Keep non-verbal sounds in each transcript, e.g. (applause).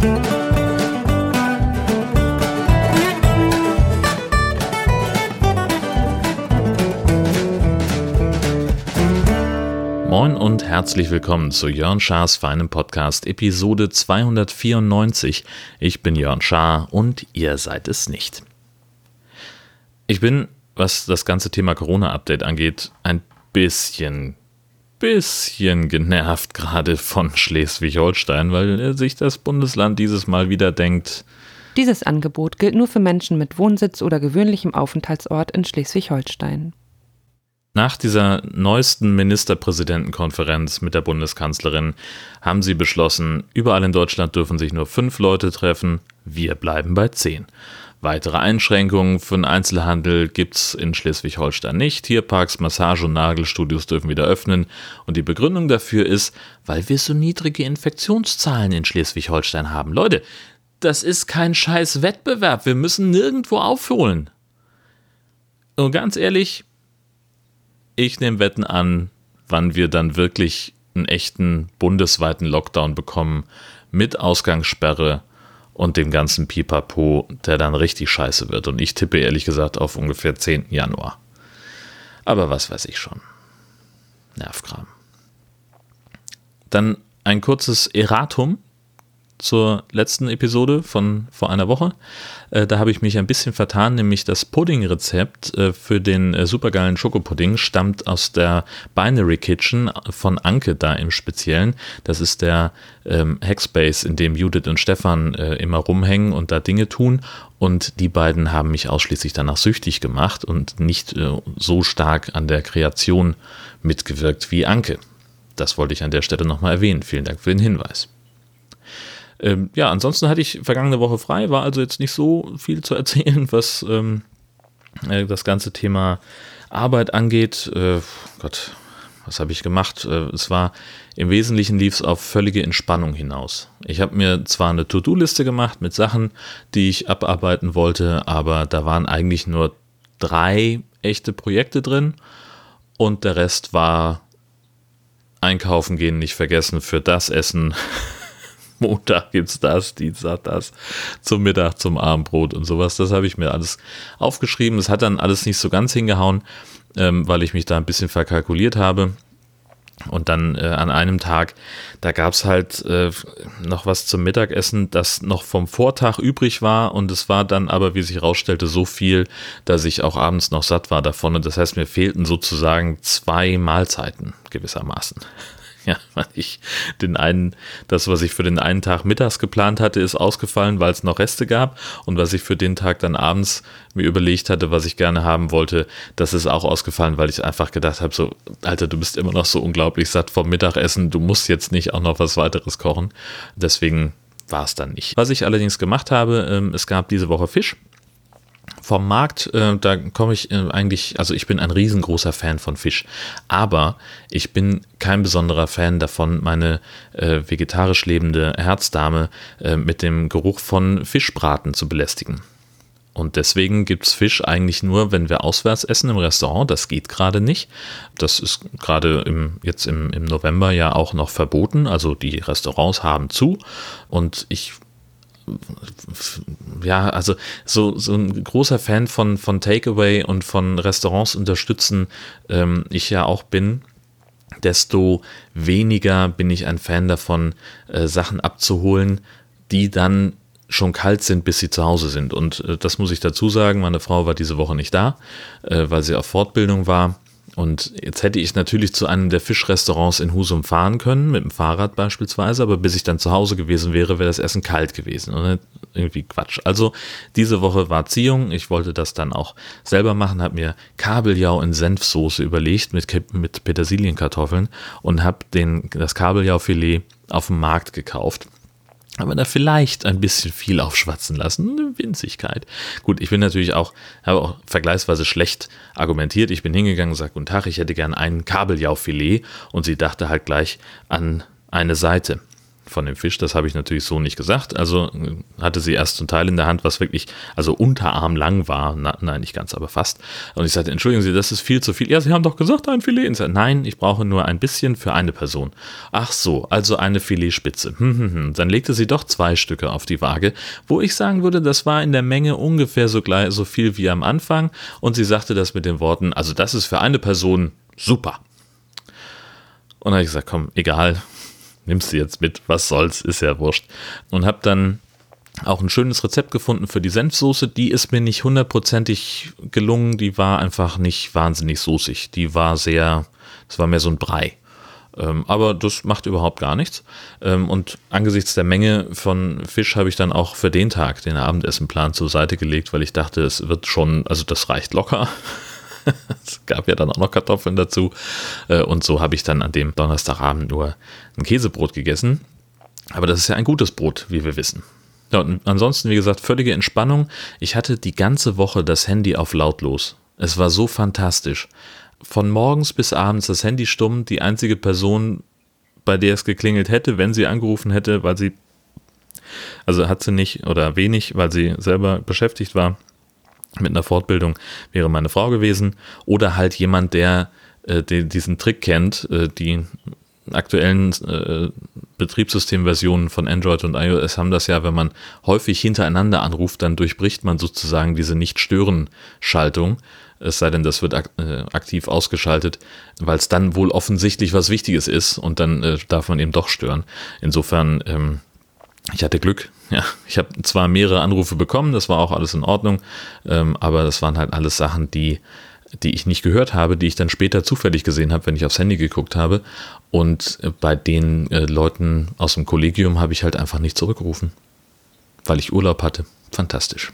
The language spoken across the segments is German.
Moin und herzlich willkommen zu Jörn Schars feinem Podcast Episode 294. Ich bin Jörn Schaar und ihr seid es nicht. Ich bin, was das ganze Thema Corona-Update angeht, ein bisschen, bisschen genervt gerade von Schleswig-Holstein, weil sich das Bundesland dieses Mal wieder denkt, dieses Angebot gilt nur für Menschen mit Wohnsitz oder gewöhnlichem Aufenthaltsort in Schleswig-Holstein. Nach dieser neuesten Ministerpräsidentenkonferenz mit der Bundeskanzlerin haben sie beschlossen, überall in Deutschland dürfen sich nur fünf Leute treffen, wir bleiben bei zehn. Weitere Einschränkungen für den Einzelhandel gibt es in Schleswig-Holstein nicht. Tierparks, Massage- und Nagelstudios dürfen wieder öffnen. Und die Begründung dafür ist, weil wir so niedrige Infektionszahlen in Schleswig-Holstein haben. Leute, das ist kein scheiß Wettbewerb. Wir müssen nirgendwo aufholen. Und ganz ehrlich, ich nehme Wetten an, wann wir dann wirklich einen echten bundesweiten Lockdown bekommen mit Ausgangssperre und dem ganzen Pipapo, der dann richtig scheiße wird. Und ich tippe ehrlich gesagt auf ungefähr 10. Januar. Aber was weiß ich schon. Nervkram. Dann ein kurzes Erratum zur letzten Episode von vor einer Woche. Äh, da habe ich mich ein bisschen vertan, nämlich das Pudding-Rezept äh, für den äh, supergeilen Schokopudding stammt aus der Binary Kitchen von Anke da im Speziellen. Das ist der ähm, Hackspace, in dem Judith und Stefan äh, immer rumhängen und da Dinge tun. Und die beiden haben mich ausschließlich danach süchtig gemacht und nicht äh, so stark an der Kreation mitgewirkt wie Anke. Das wollte ich an der Stelle nochmal erwähnen. Vielen Dank für den Hinweis. Ähm, ja, ansonsten hatte ich vergangene Woche frei, war also jetzt nicht so viel zu erzählen, was ähm, äh, das ganze Thema Arbeit angeht. Äh, Gott, was habe ich gemacht? Äh, es war im Wesentlichen lief es auf völlige Entspannung hinaus. Ich habe mir zwar eine To-Do-Liste gemacht mit Sachen, die ich abarbeiten wollte, aber da waren eigentlich nur drei echte Projekte drin und der Rest war einkaufen gehen nicht vergessen für das Essen, Montag gibt's das, Dienstag das, zum Mittag, zum Abendbrot und sowas. Das habe ich mir alles aufgeschrieben. Es hat dann alles nicht so ganz hingehauen, ähm, weil ich mich da ein bisschen verkalkuliert habe. Und dann äh, an einem Tag, da gab es halt äh, noch was zum Mittagessen, das noch vom Vortag übrig war. Und es war dann aber, wie sich herausstellte, so viel, dass ich auch abends noch satt war davon. Und das heißt, mir fehlten sozusagen zwei Mahlzeiten gewissermaßen. (laughs) Ja, weil ich den einen, das, was ich für den einen Tag mittags geplant hatte, ist ausgefallen, weil es noch Reste gab. Und was ich für den Tag dann abends mir überlegt hatte, was ich gerne haben wollte, das ist auch ausgefallen, weil ich einfach gedacht habe, so, Alter, du bist immer noch so unglaublich satt vom Mittagessen, du musst jetzt nicht auch noch was weiteres kochen. Deswegen war es dann nicht. Was ich allerdings gemacht habe, ähm, es gab diese Woche Fisch vom Markt, äh, da komme ich äh, eigentlich, also ich bin ein riesengroßer Fan von Fisch, aber ich bin kein besonderer Fan davon, meine äh, vegetarisch lebende Herzdame äh, mit dem Geruch von Fischbraten zu belästigen. Und deswegen gibt es Fisch eigentlich nur, wenn wir auswärts essen im Restaurant. Das geht gerade nicht. Das ist gerade im, jetzt im, im November ja auch noch verboten. Also die Restaurants haben zu. Und ich ja, also so, so ein großer Fan von, von Takeaway und von Restaurants unterstützen ähm, ich ja auch bin, desto weniger bin ich ein Fan davon, äh, Sachen abzuholen, die dann schon kalt sind, bis sie zu Hause sind. Und äh, das muss ich dazu sagen, meine Frau war diese Woche nicht da, äh, weil sie auf Fortbildung war. Und jetzt hätte ich natürlich zu einem der Fischrestaurants in Husum fahren können, mit dem Fahrrad beispielsweise, aber bis ich dann zu Hause gewesen wäre, wäre das Essen kalt gewesen. Und irgendwie Quatsch. Also diese Woche war Ziehung. Ich wollte das dann auch selber machen, habe mir Kabeljau in Senfsoße überlegt mit, mit Petersilienkartoffeln und habe das Kabeljaufilet auf dem Markt gekauft aber da vielleicht ein bisschen viel aufschwatzen lassen. Eine Winzigkeit. Gut, ich bin natürlich auch, habe auch vergleichsweise schlecht argumentiert. Ich bin hingegangen und sagte, guten Tag, ich hätte gern ein Kabeljaufilet und sie dachte halt gleich an eine Seite. Von dem Fisch. Das habe ich natürlich so nicht gesagt. Also äh, hatte sie erst ein Teil in der Hand, was wirklich, also unterarmlang war. Na, nein, nicht ganz, aber fast. Und ich sagte, entschuldigen Sie, das ist viel zu viel. Ja, Sie haben doch gesagt, ein Filet. Und sagte, nein, ich brauche nur ein bisschen für eine Person. Ach so, also eine Filetspitze. Hm, hm, hm. Dann legte sie doch zwei Stücke auf die Waage, wo ich sagen würde, das war in der Menge ungefähr so, gleich, so viel wie am Anfang. Und sie sagte das mit den Worten, also das ist für eine Person super. Und dann habe ich gesagt, komm, egal, nimmst du jetzt mit, was soll's, ist ja wurscht. Und habe dann auch ein schönes Rezept gefunden für die Senfsoße. Die ist mir nicht hundertprozentig gelungen. Die war einfach nicht wahnsinnig soßig. Die war sehr, es war mehr so ein Brei. Ähm, aber das macht überhaupt gar nichts. Ähm, und angesichts der Menge von Fisch habe ich dann auch für den Tag den Abendessenplan zur Seite gelegt, weil ich dachte, es wird schon, also das reicht locker. (laughs) (laughs) es gab ja dann auch noch Kartoffeln dazu. Äh, und so habe ich dann an dem Donnerstagabend nur ein Käsebrot gegessen. Aber das ist ja ein gutes Brot, wie wir wissen. Ja, und ansonsten, wie gesagt, völlige Entspannung. Ich hatte die ganze Woche das Handy auf lautlos. Es war so fantastisch. Von morgens bis abends das Handy stumm. Die einzige Person, bei der es geklingelt hätte, wenn sie angerufen hätte, weil sie, also hat sie nicht oder wenig, weil sie selber beschäftigt war, mit einer Fortbildung wäre meine Frau gewesen oder halt jemand, der äh, die, diesen Trick kennt, äh, die aktuellen äh, Betriebssystemversionen von Android und iOS haben das ja, wenn man häufig hintereinander anruft, dann durchbricht man sozusagen diese Nicht-Stören-Schaltung. Es sei denn, das wird ak äh, aktiv ausgeschaltet, weil es dann wohl offensichtlich was Wichtiges ist und dann äh, darf man eben doch stören. Insofern ähm, ich hatte Glück. (laughs) Ja, ich habe zwar mehrere Anrufe bekommen, das war auch alles in Ordnung, ähm, aber das waren halt alles Sachen, die, die ich nicht gehört habe, die ich dann später zufällig gesehen habe, wenn ich aufs Handy geguckt habe. Und äh, bei den äh, Leuten aus dem Kollegium habe ich halt einfach nicht zurückgerufen, weil ich Urlaub hatte. Fantastisch.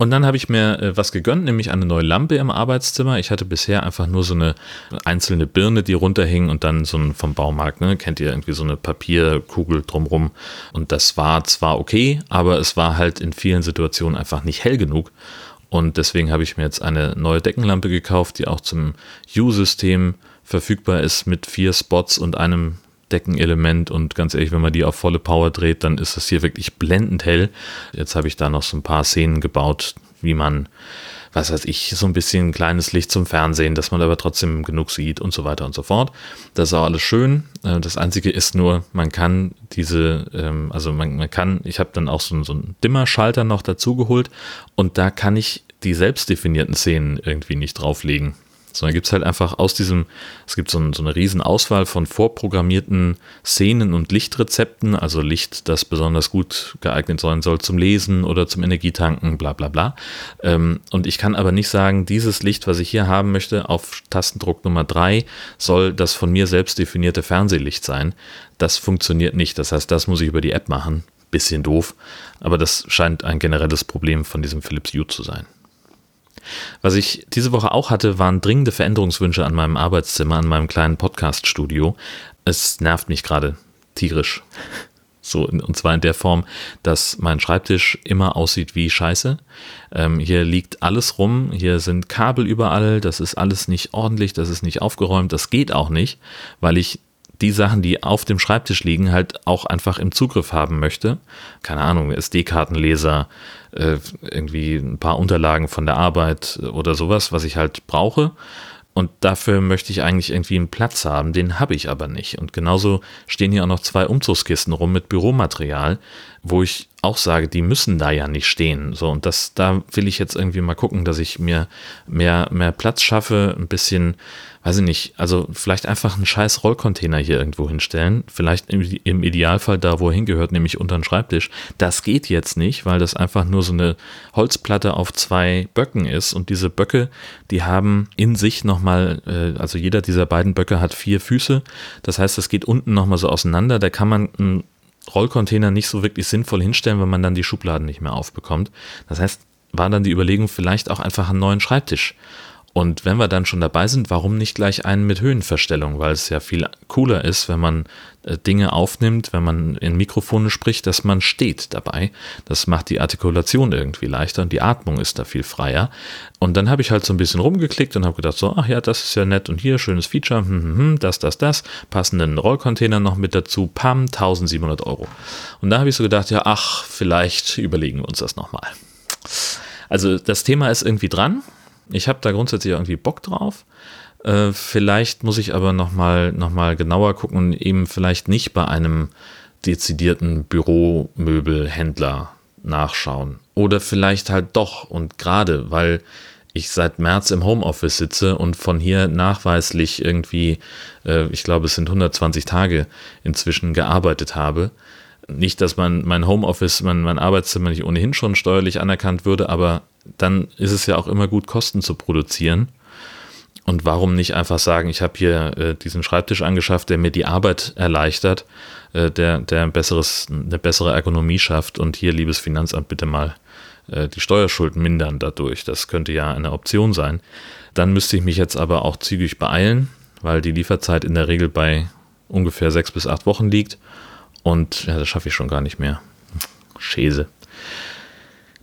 Und dann habe ich mir äh, was gegönnt, nämlich eine neue Lampe im Arbeitszimmer. Ich hatte bisher einfach nur so eine einzelne Birne, die runterhing und dann so ein vom Baumarkt, ne? kennt ihr irgendwie so eine Papierkugel drumrum. Und das war zwar okay, aber es war halt in vielen Situationen einfach nicht hell genug. Und deswegen habe ich mir jetzt eine neue Deckenlampe gekauft, die auch zum U-System verfügbar ist mit vier Spots und einem Deckenelement und ganz ehrlich, wenn man die auf volle Power dreht, dann ist das hier wirklich blendend hell. Jetzt habe ich da noch so ein paar Szenen gebaut, wie man, was weiß ich, so ein bisschen kleines Licht zum Fernsehen, dass man aber trotzdem genug sieht und so weiter und so fort. Das ist auch alles schön. Äh, das Einzige ist nur, man kann diese, ähm, also man, man kann, ich habe dann auch so, so einen Dimmerschalter noch dazu geholt und da kann ich die selbst definierten Szenen irgendwie nicht drauflegen sondern gibt es halt einfach aus diesem, es gibt so, ein, so eine riesen Auswahl von vorprogrammierten Szenen und Lichtrezepten, also Licht, das besonders gut geeignet sein soll zum Lesen oder zum Energietanken, bla bla bla. Ähm, und ich kann aber nicht sagen, dieses Licht, was ich hier haben möchte, auf Tastendruck Nummer 3 soll das von mir selbst definierte Fernsehlicht sein. Das funktioniert nicht. Das heißt, das muss ich über die App machen. Bisschen doof, aber das scheint ein generelles Problem von diesem Philips Hue zu sein. Was ich diese Woche auch hatte, waren dringende Veränderungswünsche an meinem Arbeitszimmer, an meinem kleinen Podcast-Studio. Es nervt mich gerade tierisch. So, und zwar in der Form, dass mein Schreibtisch immer aussieht wie Scheiße. Ähm, hier liegt alles rum, hier sind Kabel überall, das ist alles nicht ordentlich, das ist nicht aufgeräumt, das geht auch nicht, weil ich die Sachen, die auf dem Schreibtisch liegen, halt auch einfach im Zugriff haben möchte. Keine Ahnung, SD-Kartenleser, äh, irgendwie ein paar Unterlagen von der Arbeit oder sowas, was ich halt brauche. Und dafür möchte ich eigentlich irgendwie einen Platz haben, den habe ich aber nicht. Und genauso stehen hier auch noch zwei Umzugskisten rum mit Büromaterial, wo ich auch sage, die müssen da ja nicht stehen. So, und das, da will ich jetzt irgendwie mal gucken, dass ich mir mehr, mehr Platz schaffe, ein bisschen weiß ich nicht, also vielleicht einfach einen scheiß Rollcontainer hier irgendwo hinstellen. Vielleicht im, im Idealfall da, wo er hingehört, nämlich unter den Schreibtisch. Das geht jetzt nicht, weil das einfach nur so eine Holzplatte auf zwei Böcken ist. Und diese Böcke, die haben in sich nochmal, äh, also jeder dieser beiden Böcke hat vier Füße. Das heißt, das geht unten nochmal so auseinander. Da kann man einen Rollcontainer nicht so wirklich sinnvoll hinstellen, wenn man dann die Schubladen nicht mehr aufbekommt. Das heißt, war dann die Überlegung, vielleicht auch einfach einen neuen Schreibtisch Und wenn wir dann schon dabei sind, warum nicht gleich einen mit Höhenverstellung? Weil es ja viel cooler ist, wenn man äh, Dinge aufnimmt, wenn man in Mikrofone spricht, dass man steht dabei. Das macht die Artikulation irgendwie leichter und die Atmung ist da viel freier. Und dann habe ich halt so ein bisschen rumgeklickt und habe gedacht, so, ach ja, das ist ja nett und hier, schönes Feature, hm, hm, hm, das, das, das, passenden Rollcontainer noch mit dazu, pam, 1700 Euro. Und da habe ich so gedacht, ja, ach, vielleicht überlegen wir uns das nochmal. Also das Thema ist irgendwie dran ich habe da grundsätzlich irgendwie Bock drauf. Äh, vielleicht muss ich aber nochmal noch mal genauer gucken und eben vielleicht nicht bei einem dezidierten Büromöbelhändler nachschauen. Oder vielleicht halt doch und gerade, weil ich seit März im Homeoffice sitze und von hier nachweislich irgendwie, äh, ich glaube es sind 120 Tage inzwischen gearbeitet habe. Nicht, dass man mein Homeoffice, mein, mein Arbeitszimmer nicht ohnehin schon steuerlich anerkannt würde, aber dann ist es ja auch immer gut, Kosten zu produzieren. Und warum nicht einfach sagen, ich habe hier äh, diesen Schreibtisch angeschafft, der mir die Arbeit erleichtert, äh, der, der ein besseres, eine bessere Ergonomie schafft und hier, liebes Finanzamt, bitte mal äh, die Steuerschulden mindern dadurch. Das könnte ja eine Option sein. Dann müsste ich mich jetzt aber auch zügig beeilen, weil die Lieferzeit in der Regel bei ungefähr sechs bis acht Wochen liegt. Und ja, das schaffe ich schon gar nicht mehr. Schäse.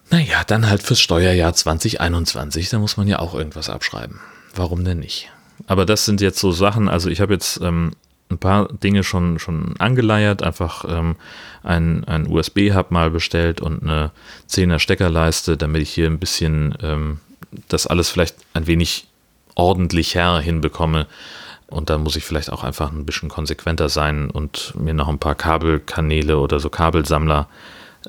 Naja, dann halt fürs Steuerjahr 2021, da muss man ja auch irgendwas abschreiben. Warum denn nicht? Aber das sind jetzt so Sachen, also ich habe jetzt ähm, ein paar Dinge schon, schon angeleiert, einfach ähm, ein, ein USB-Hub mal bestellt und eine 10er Steckerleiste, damit ich hier ein bisschen ähm, das alles vielleicht ein wenig ordentlicher hinbekomme. Und dann muss ich vielleicht auch einfach ein bisschen konsequenter sein und mir noch ein paar Kabelkanäle oder so Kabelsammler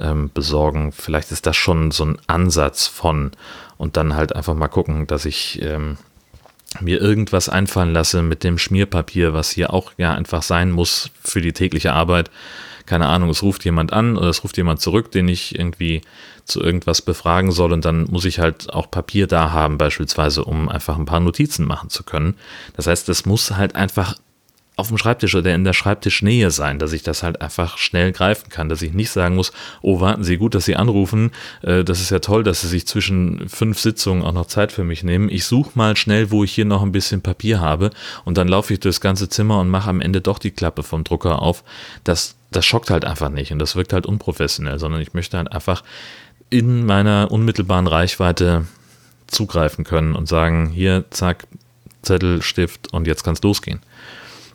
ähm, besorgen. Vielleicht ist das schon so ein Ansatz von und dann halt einfach mal gucken, dass ich ähm, mir irgendwas einfallen lasse mit dem Schmierpapier, was hier auch ja einfach sein muss für die tägliche Arbeit. Keine Ahnung, es ruft jemand an oder es ruft jemand zurück, den ich irgendwie zu irgendwas befragen soll und dann muss ich halt auch Papier da haben, beispielsweise, um einfach ein paar Notizen machen zu können. Das heißt, es muss halt einfach auf dem Schreibtisch oder in der Schreibtischnähe sein, dass ich das halt einfach schnell greifen kann, dass ich nicht sagen muss, oh, warten Sie, gut, dass Sie anrufen, äh, das ist ja toll, dass Sie sich zwischen fünf Sitzungen auch noch Zeit für mich nehmen. Ich suche mal schnell, wo ich hier noch ein bisschen Papier habe und dann laufe ich durchs ganze Zimmer und mache am Ende doch die Klappe vom Drucker auf. Das, das schockt halt einfach nicht und das wirkt halt unprofessionell, sondern ich möchte halt einfach in meiner unmittelbaren Reichweite zugreifen können und sagen, hier, zack, Zettel, Stift und jetzt kann es losgehen.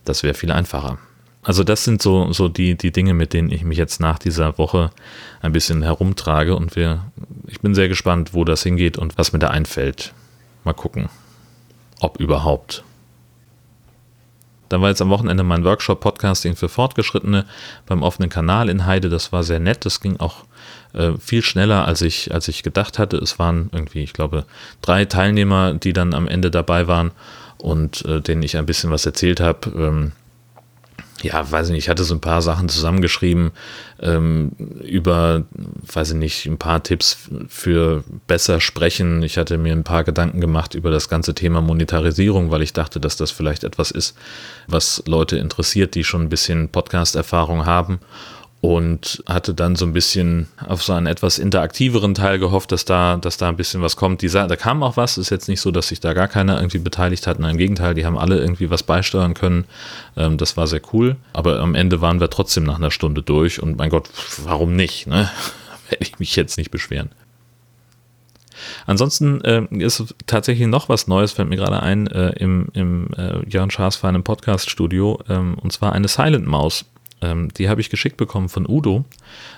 Das wäre viel einfacher. Also das sind so, so die, die Dinge, mit denen ich mich jetzt nach dieser Woche ein bisschen herumtrage und wir, ich bin sehr gespannt, wo das hingeht und was mir da einfällt. Mal gucken, ob überhaupt. Dann war jetzt am Wochenende mein Workshop Podcasting für Fortgeschrittene beim offenen Kanal in Heide. Das war sehr nett. Das ging auch äh, viel schneller, als ich, als ich gedacht hatte. Es waren irgendwie, ich glaube, drei Teilnehmer, die dann am Ende dabei waren und äh, denen ich ein bisschen was erzählt habe. Ähm, ja, weiß ich nicht, ich hatte so ein paar Sachen zusammengeschrieben ähm, über, weiß ich nicht, ein paar Tipps für besser sprechen. Ich hatte mir ein paar Gedanken gemacht über das ganze Thema Monetarisierung, weil ich dachte, dass das vielleicht etwas ist, was Leute interessiert, die schon ein bisschen Podcast-Erfahrung haben und hatte dann so ein bisschen auf so einen etwas interaktiveren Teil gehofft, dass da, dass da ein bisschen was kommt. Die, da kam auch was, ist jetzt nicht so, dass sich da gar keiner irgendwie beteiligt hat. Nein, im Gegenteil, die haben alle irgendwie was beisteuern können. Ähm, das war sehr cool. Aber am Ende waren wir trotzdem nach einer Stunde durch und mein Gott, warum nicht? Ne? (laughs) Werde ich mich jetzt nicht beschweren. Ansonsten äh, ist tatsächlich noch was Neues, fällt mir gerade ein, äh, im, im äh, Jörn Schaas feinem Podcast-Studio, ähm, und zwar eine Silent Maus. Ähm, die habe ich geschickt bekommen von Udo,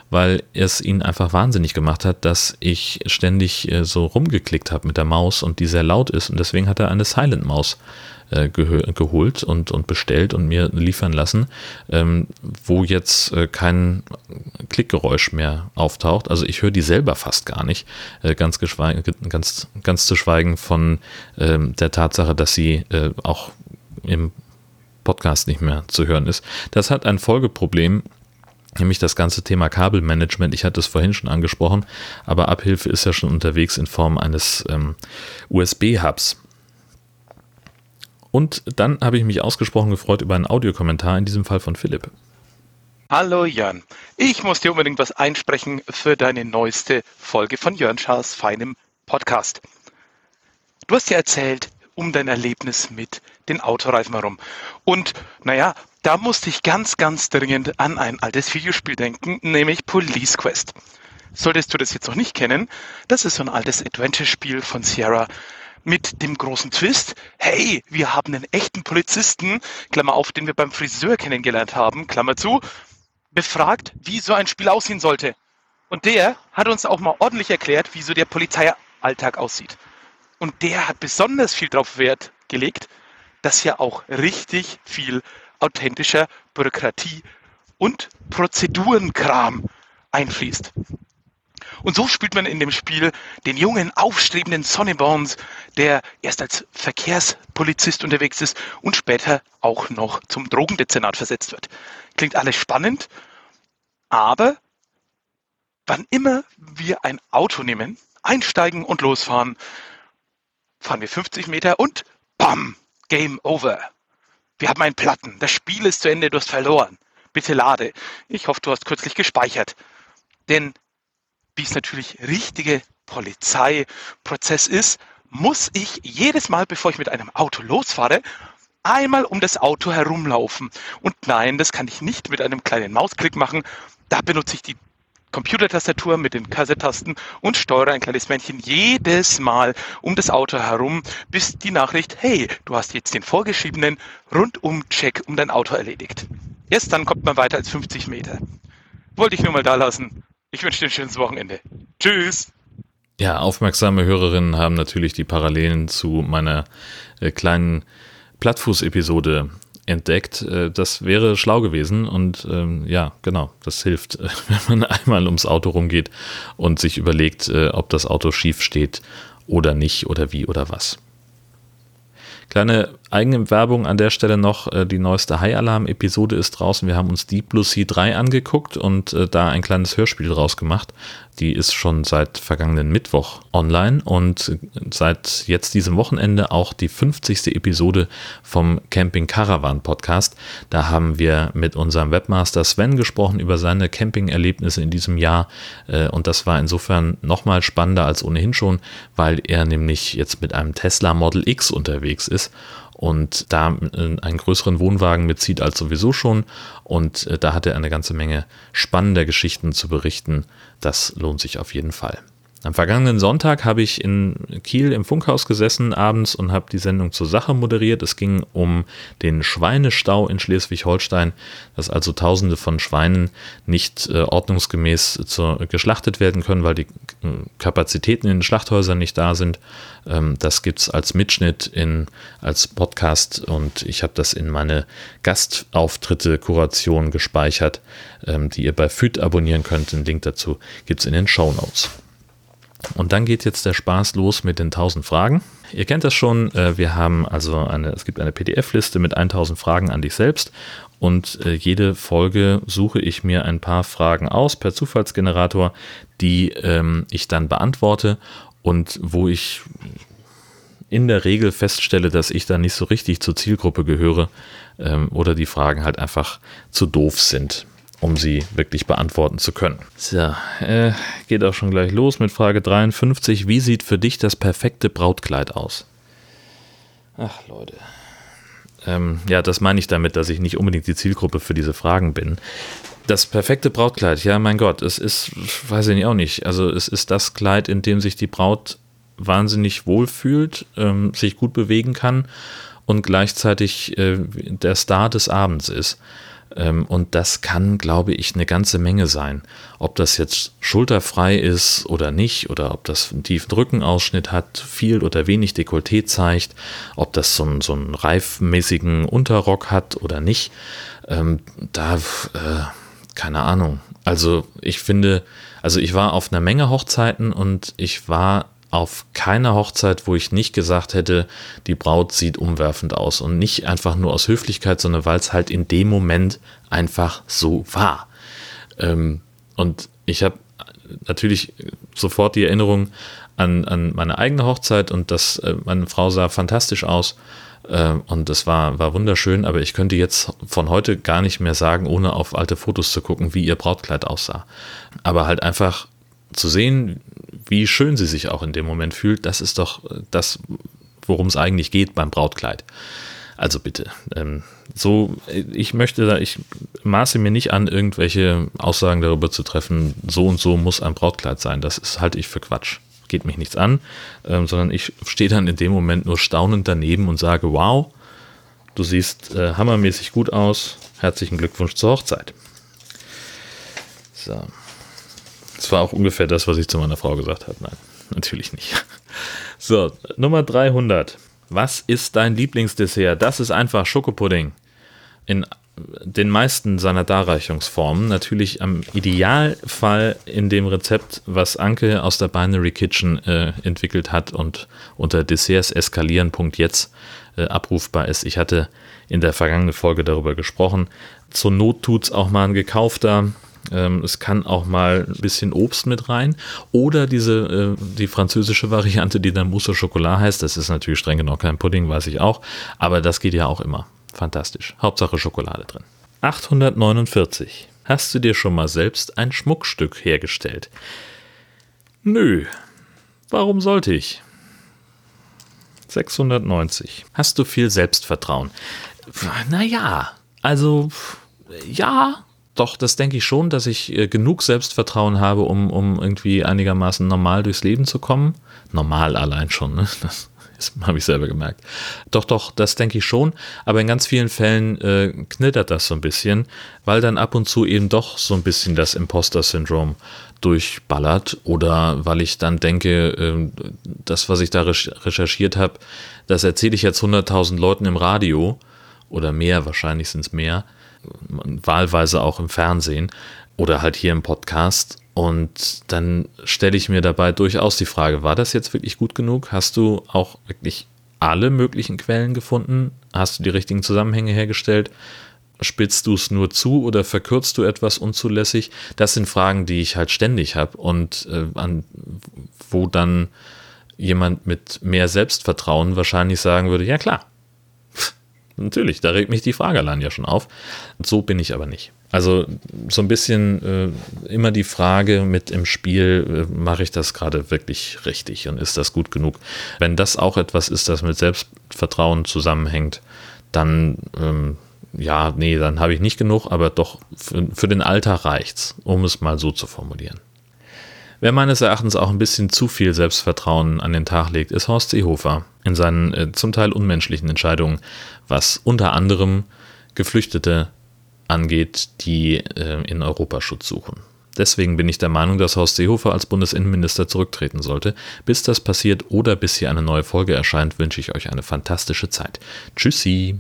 weil es ihn einfach wahnsinnig gemacht hat, dass ich ständig äh, so rumgeklickt habe mit der Maus und die sehr laut ist. Und deswegen hat er eine Silent Maus äh, geholt und, und bestellt und mir liefern lassen, ähm, wo jetzt äh, kein Klickgeräusch mehr auftaucht. Also ich höre die selber fast gar nicht, äh, ganz, ganz, ganz zu schweigen von ähm, der Tatsache, dass sie äh, auch im Podcast nicht mehr zu hören ist. Das hat ein Folgeproblem, nämlich das ganze Thema Kabelmanagement. Ich hatte es vorhin schon angesprochen, aber Abhilfe ist ja schon unterwegs in Form eines ähm, USB-Hubs. Und dann habe ich mich ausgesprochen gefreut über einen Audiokommentar, in diesem Fall von Philipp. Hallo Jan, ich muss dir unbedingt was einsprechen für deine neueste Folge von Jörn Schaas feinem Podcast. Du hast ja erzählt, um dein Erlebnis mit den Autoreifen herum. Und naja, da musste ich ganz, ganz dringend an ein altes Videospiel denken, nämlich Police Quest. Solltest du das jetzt noch nicht kennen, das ist so ein altes Adventure-Spiel von Sierra mit dem großen Twist, hey, wir haben einen echten Polizisten, Klammer auf, den wir beim Friseur kennengelernt haben, Klammer zu, befragt, wie so ein Spiel aussehen sollte. Und der hat uns auch mal ordentlich erklärt, wie so der Polizeialltag aussieht. Und der hat besonders viel darauf Wert gelegt, dass ja auch richtig viel authentischer Bürokratie und Prozedurenkram einfließt. Und so spielt man in dem Spiel den jungen, aufstrebenden Sonny Bones, der erst als Verkehrspolizist unterwegs ist und später auch noch zum Drogendezernat versetzt wird. Klingt alles spannend, aber wann immer wir ein Auto nehmen, einsteigen und losfahren, fahren wir 50 Meter und BAM! Game over. Wir haben einen Platten. Das Spiel ist zu Ende, du hast verloren. Bitte lade. Ich hoffe, du hast kürzlich gespeichert. Denn wie es natürlich richtige Polizeiprozess ist, muss ich jedes Mal, bevor ich mit einem Auto losfahre, einmal um das Auto herumlaufen. Und nein, das kann ich nicht mit einem kleinen Mausklick machen. Da benutze ich die Computertastatur mit den Kassettasten und steuere ein kleines Männchen jedes Mal um das Auto herum, bis die Nachricht, hey, du hast jetzt den vorgeschriebenen Rundum-Check um dein Auto erledigt. Erst dann kommt man weiter als 50 Meter. Wollte ich nur mal da lassen. Ich wünsche dir ein schönes Wochenende. Tschüss. Ja, aufmerksame Hörerinnen haben natürlich die Parallelen zu meiner äh, kleinen Plattfuß-Episode entdeckt. Äh, das wäre schlau gewesen und ähm, ja, genau, das hilft, (laughs) wenn man einmal ums Auto rumgeht und sich überlegt, äh, ob das Auto schief steht oder nicht oder wie oder was. Kleine eigene Werbung an der Stelle noch. Äh, die neueste High Alarm Episode ist draußen. Wir haben uns Deep Blue Sea 3 angeguckt und äh, da ein kleines Hörspiel draus gemacht. Die ist schon seit vergangenen Mittwoch online und seit jetzt diesem Wochenende auch die 50. Episode vom Camping Caravan Podcast. Da haben wir mit unserem Webmaster Sven gesprochen über seine Camping-Erlebnisse in diesem Jahr äh, und das war insofern nochmal spannender als ohnehin schon, weil er nämlich jetzt mit einem Tesla Model X unterwegs ist und da einen größeren Wohnwagen mitzieht als sowieso schon. Und äh, da hat er eine ganze Menge spannender Geschichten zu berichten. Das lohnt sich auf jeden Fall. Am vergangenen Sonntag habe ich in Kiel im Funkhaus gesessen abends und habe die Sendung zur Sache moderiert. Es ging um den Schweinestau in Schleswig-Holstein, dass also Tausende von Schweinen nicht äh, ordnungsgemäß zu, geschlachtet werden können, weil die äh, Kapazitäten in den Schlachthäusern nicht da sind. Ähm, das gibt es als Mitschnitt in, als Podcast und ich habe das in meine Gastauftritte-Kuration gespeichert, ähm, die ihr bei FÜD abonnieren könnt. Den Link dazu gibt es in den Show Notes. Und dann geht jetzt der Spaß los mit den 1000 Fragen. Ihr kennt das schon, äh, wir haben also eine, es gibt eine PDF-Liste mit 1000 Fragen an dich selbst und äh, jede Folge suche ich mir ein paar Fragen aus per Zufallsgenerator, die ähm, ich dann beantworte und wo ich in der Regel feststelle, dass ich da nicht so richtig zur Zielgruppe gehöre ähm, oder die Fragen halt einfach zu doof sind um sie wirklich beantworten zu können. So, äh, geht auch schon gleich los mit Frage 53. Wie sieht für dich das perfekte Brautkleid aus? Ach, Leute. Ähm, ja, das meine ich damit, dass ich nicht unbedingt die Zielgruppe für diese Fragen bin. Das perfekte Brautkleid, ja, mein Gott, es ist, weiß ich auch nicht. Also, es ist das Kleid, in dem sich die Braut wahnsinnig wohlfühlt, ähm, sich gut bewegen kann und gleichzeitig äh, der Star des Abends ist. Ähm, und das kann, glaube ich, eine ganze Menge sein. Ob das jetzt schulterfrei ist oder nicht, oder ob das einen tiefen Rückenausschnitt hat, viel oder wenig Dekolleté zeigt, ob das so einen, so einen reifmäßigen Unterrock hat oder nicht. Ähm, da, äh, keine Ahnung. Also ich finde, also ich war auf einer Menge Hochzeiten und ich war auf keiner Hochzeit, wo ich nicht gesagt hätte, die Braut sieht umwerfend aus. Und nicht einfach nur aus Höflichkeit, sondern weil es halt in dem Moment einfach so war. Ähm, und ich habe natürlich sofort die Erinnerung an, an meine eigene Hochzeit und das, äh, meine Frau sah fantastisch aus. Äh, und das war, war wunderschön, aber ich könnte jetzt von heute gar nicht mehr sagen, ohne auf alte Fotos zu gucken, wie ihr Brautkleid aussah. Aber halt einfach zu sehen, wie schön sie sich auch in dem Moment fühlt, das ist doch das, worum es eigentlich geht beim Brautkleid. Also bitte, ähm, so, ich möchte da, ich maße mir nicht an, irgendwelche Aussagen darüber zu treffen, so und so muss ein Brautkleid sein. Das ist, halte ich für Quatsch. Geht mich nichts an, ähm, sondern ich stehe dann in dem Moment nur staunend daneben und sage, wow, du siehst äh, hammermäßig gut aus. Herzlichen Glückwunsch zur Hochzeit. So. Das war auch ungefähr das, was ich zu meiner Frau gesagt habe. Nein, natürlich nicht. (laughs) So, Nummer 300. Was ist dein Lieblingsdessert? Das ist einfach Schokopudding. In den meisten seiner Darreichungsformen. Natürlich am Idealfall in dem Rezept, was Anke aus der Binary Kitchen äh, entwickelt hat und unter dessertseskalieren.jetzt äh, abrufbar ist. Ich hatte in der vergangenen Folge darüber gesprochen. Zur Not tut es auch mal ein gekaufter ähm, es kann auch mal ein bisschen Obst mit rein. Oder diese, äh, die französische Variante, die dann Mousse au Chocolat heißt. Das ist natürlich streng genommen kein Pudding, weiß ich auch. Aber das geht ja auch immer. Fantastisch. Hauptsache Schokolade drin. 849. Hast du dir schon mal selbst ein Schmuckstück hergestellt? Nö. Warum sollte ich? 690. Hast du viel Selbstvertrauen? Naja, also ja, doch, das denke ich schon, dass ich äh, genug Selbstvertrauen habe, um, um irgendwie einigermaßen normal durchs Leben zu kommen. Normal allein schon, ne? (laughs) Das habe ich selber gemerkt. Doch, doch, das denke ich schon. Aber in ganz vielen Fällen äh, knittert das so ein bisschen, weil dann ab und zu eben doch so ein bisschen das Imposter-Syndrom durchballert oder weil ich dann denke, äh, das, was ich da recherchiert habe, das erzähle ich jetzt 100.000 Leuten im Radio oder mehr, wahrscheinlich sind es mehr wahlweise auch im Fernsehen oder halt hier im Podcast. Und dann stelle ich mir dabei durchaus die Frage, war das jetzt wirklich gut genug? Hast du auch wirklich alle möglichen Quellen gefunden? Hast du die richtigen Zusammenhänge hergestellt? Spitzt du es nur zu oder verkürzt du etwas unzulässig? Das sind Fragen, die ich halt ständig habe und äh, an, wo dann jemand mit mehr Selbstvertrauen wahrscheinlich sagen würde, ja klar, Natürlich, da regt mich die Frage allein ja schon auf. So bin ich aber nicht. Also so ein bisschen äh, immer die Frage mit im Spiel, äh, mache ich das gerade wirklich richtig und ist das gut genug? Wenn das auch etwas ist, das mit Selbstvertrauen zusammenhängt, dann ähm, ja, nee, dann habe ich nicht genug, aber doch für, für den Alltag reicht's, um es mal so zu formulieren. Wer meines Erachtens auch ein bisschen zu viel Selbstvertrauen an den Tag legt, ist Horst Seehofer in seinen äh, zum Teil unmenschlichen Entscheidungen, was unter anderem Geflüchtete angeht, die äh, in Europa Schutz suchen. Deswegen bin ich der Meinung, dass Horst Seehofer als Bundesinnenminister zurücktreten sollte. Bis das passiert oder bis hier eine neue Folge erscheint, wünsche ich euch eine fantastische Zeit. Tschüssi!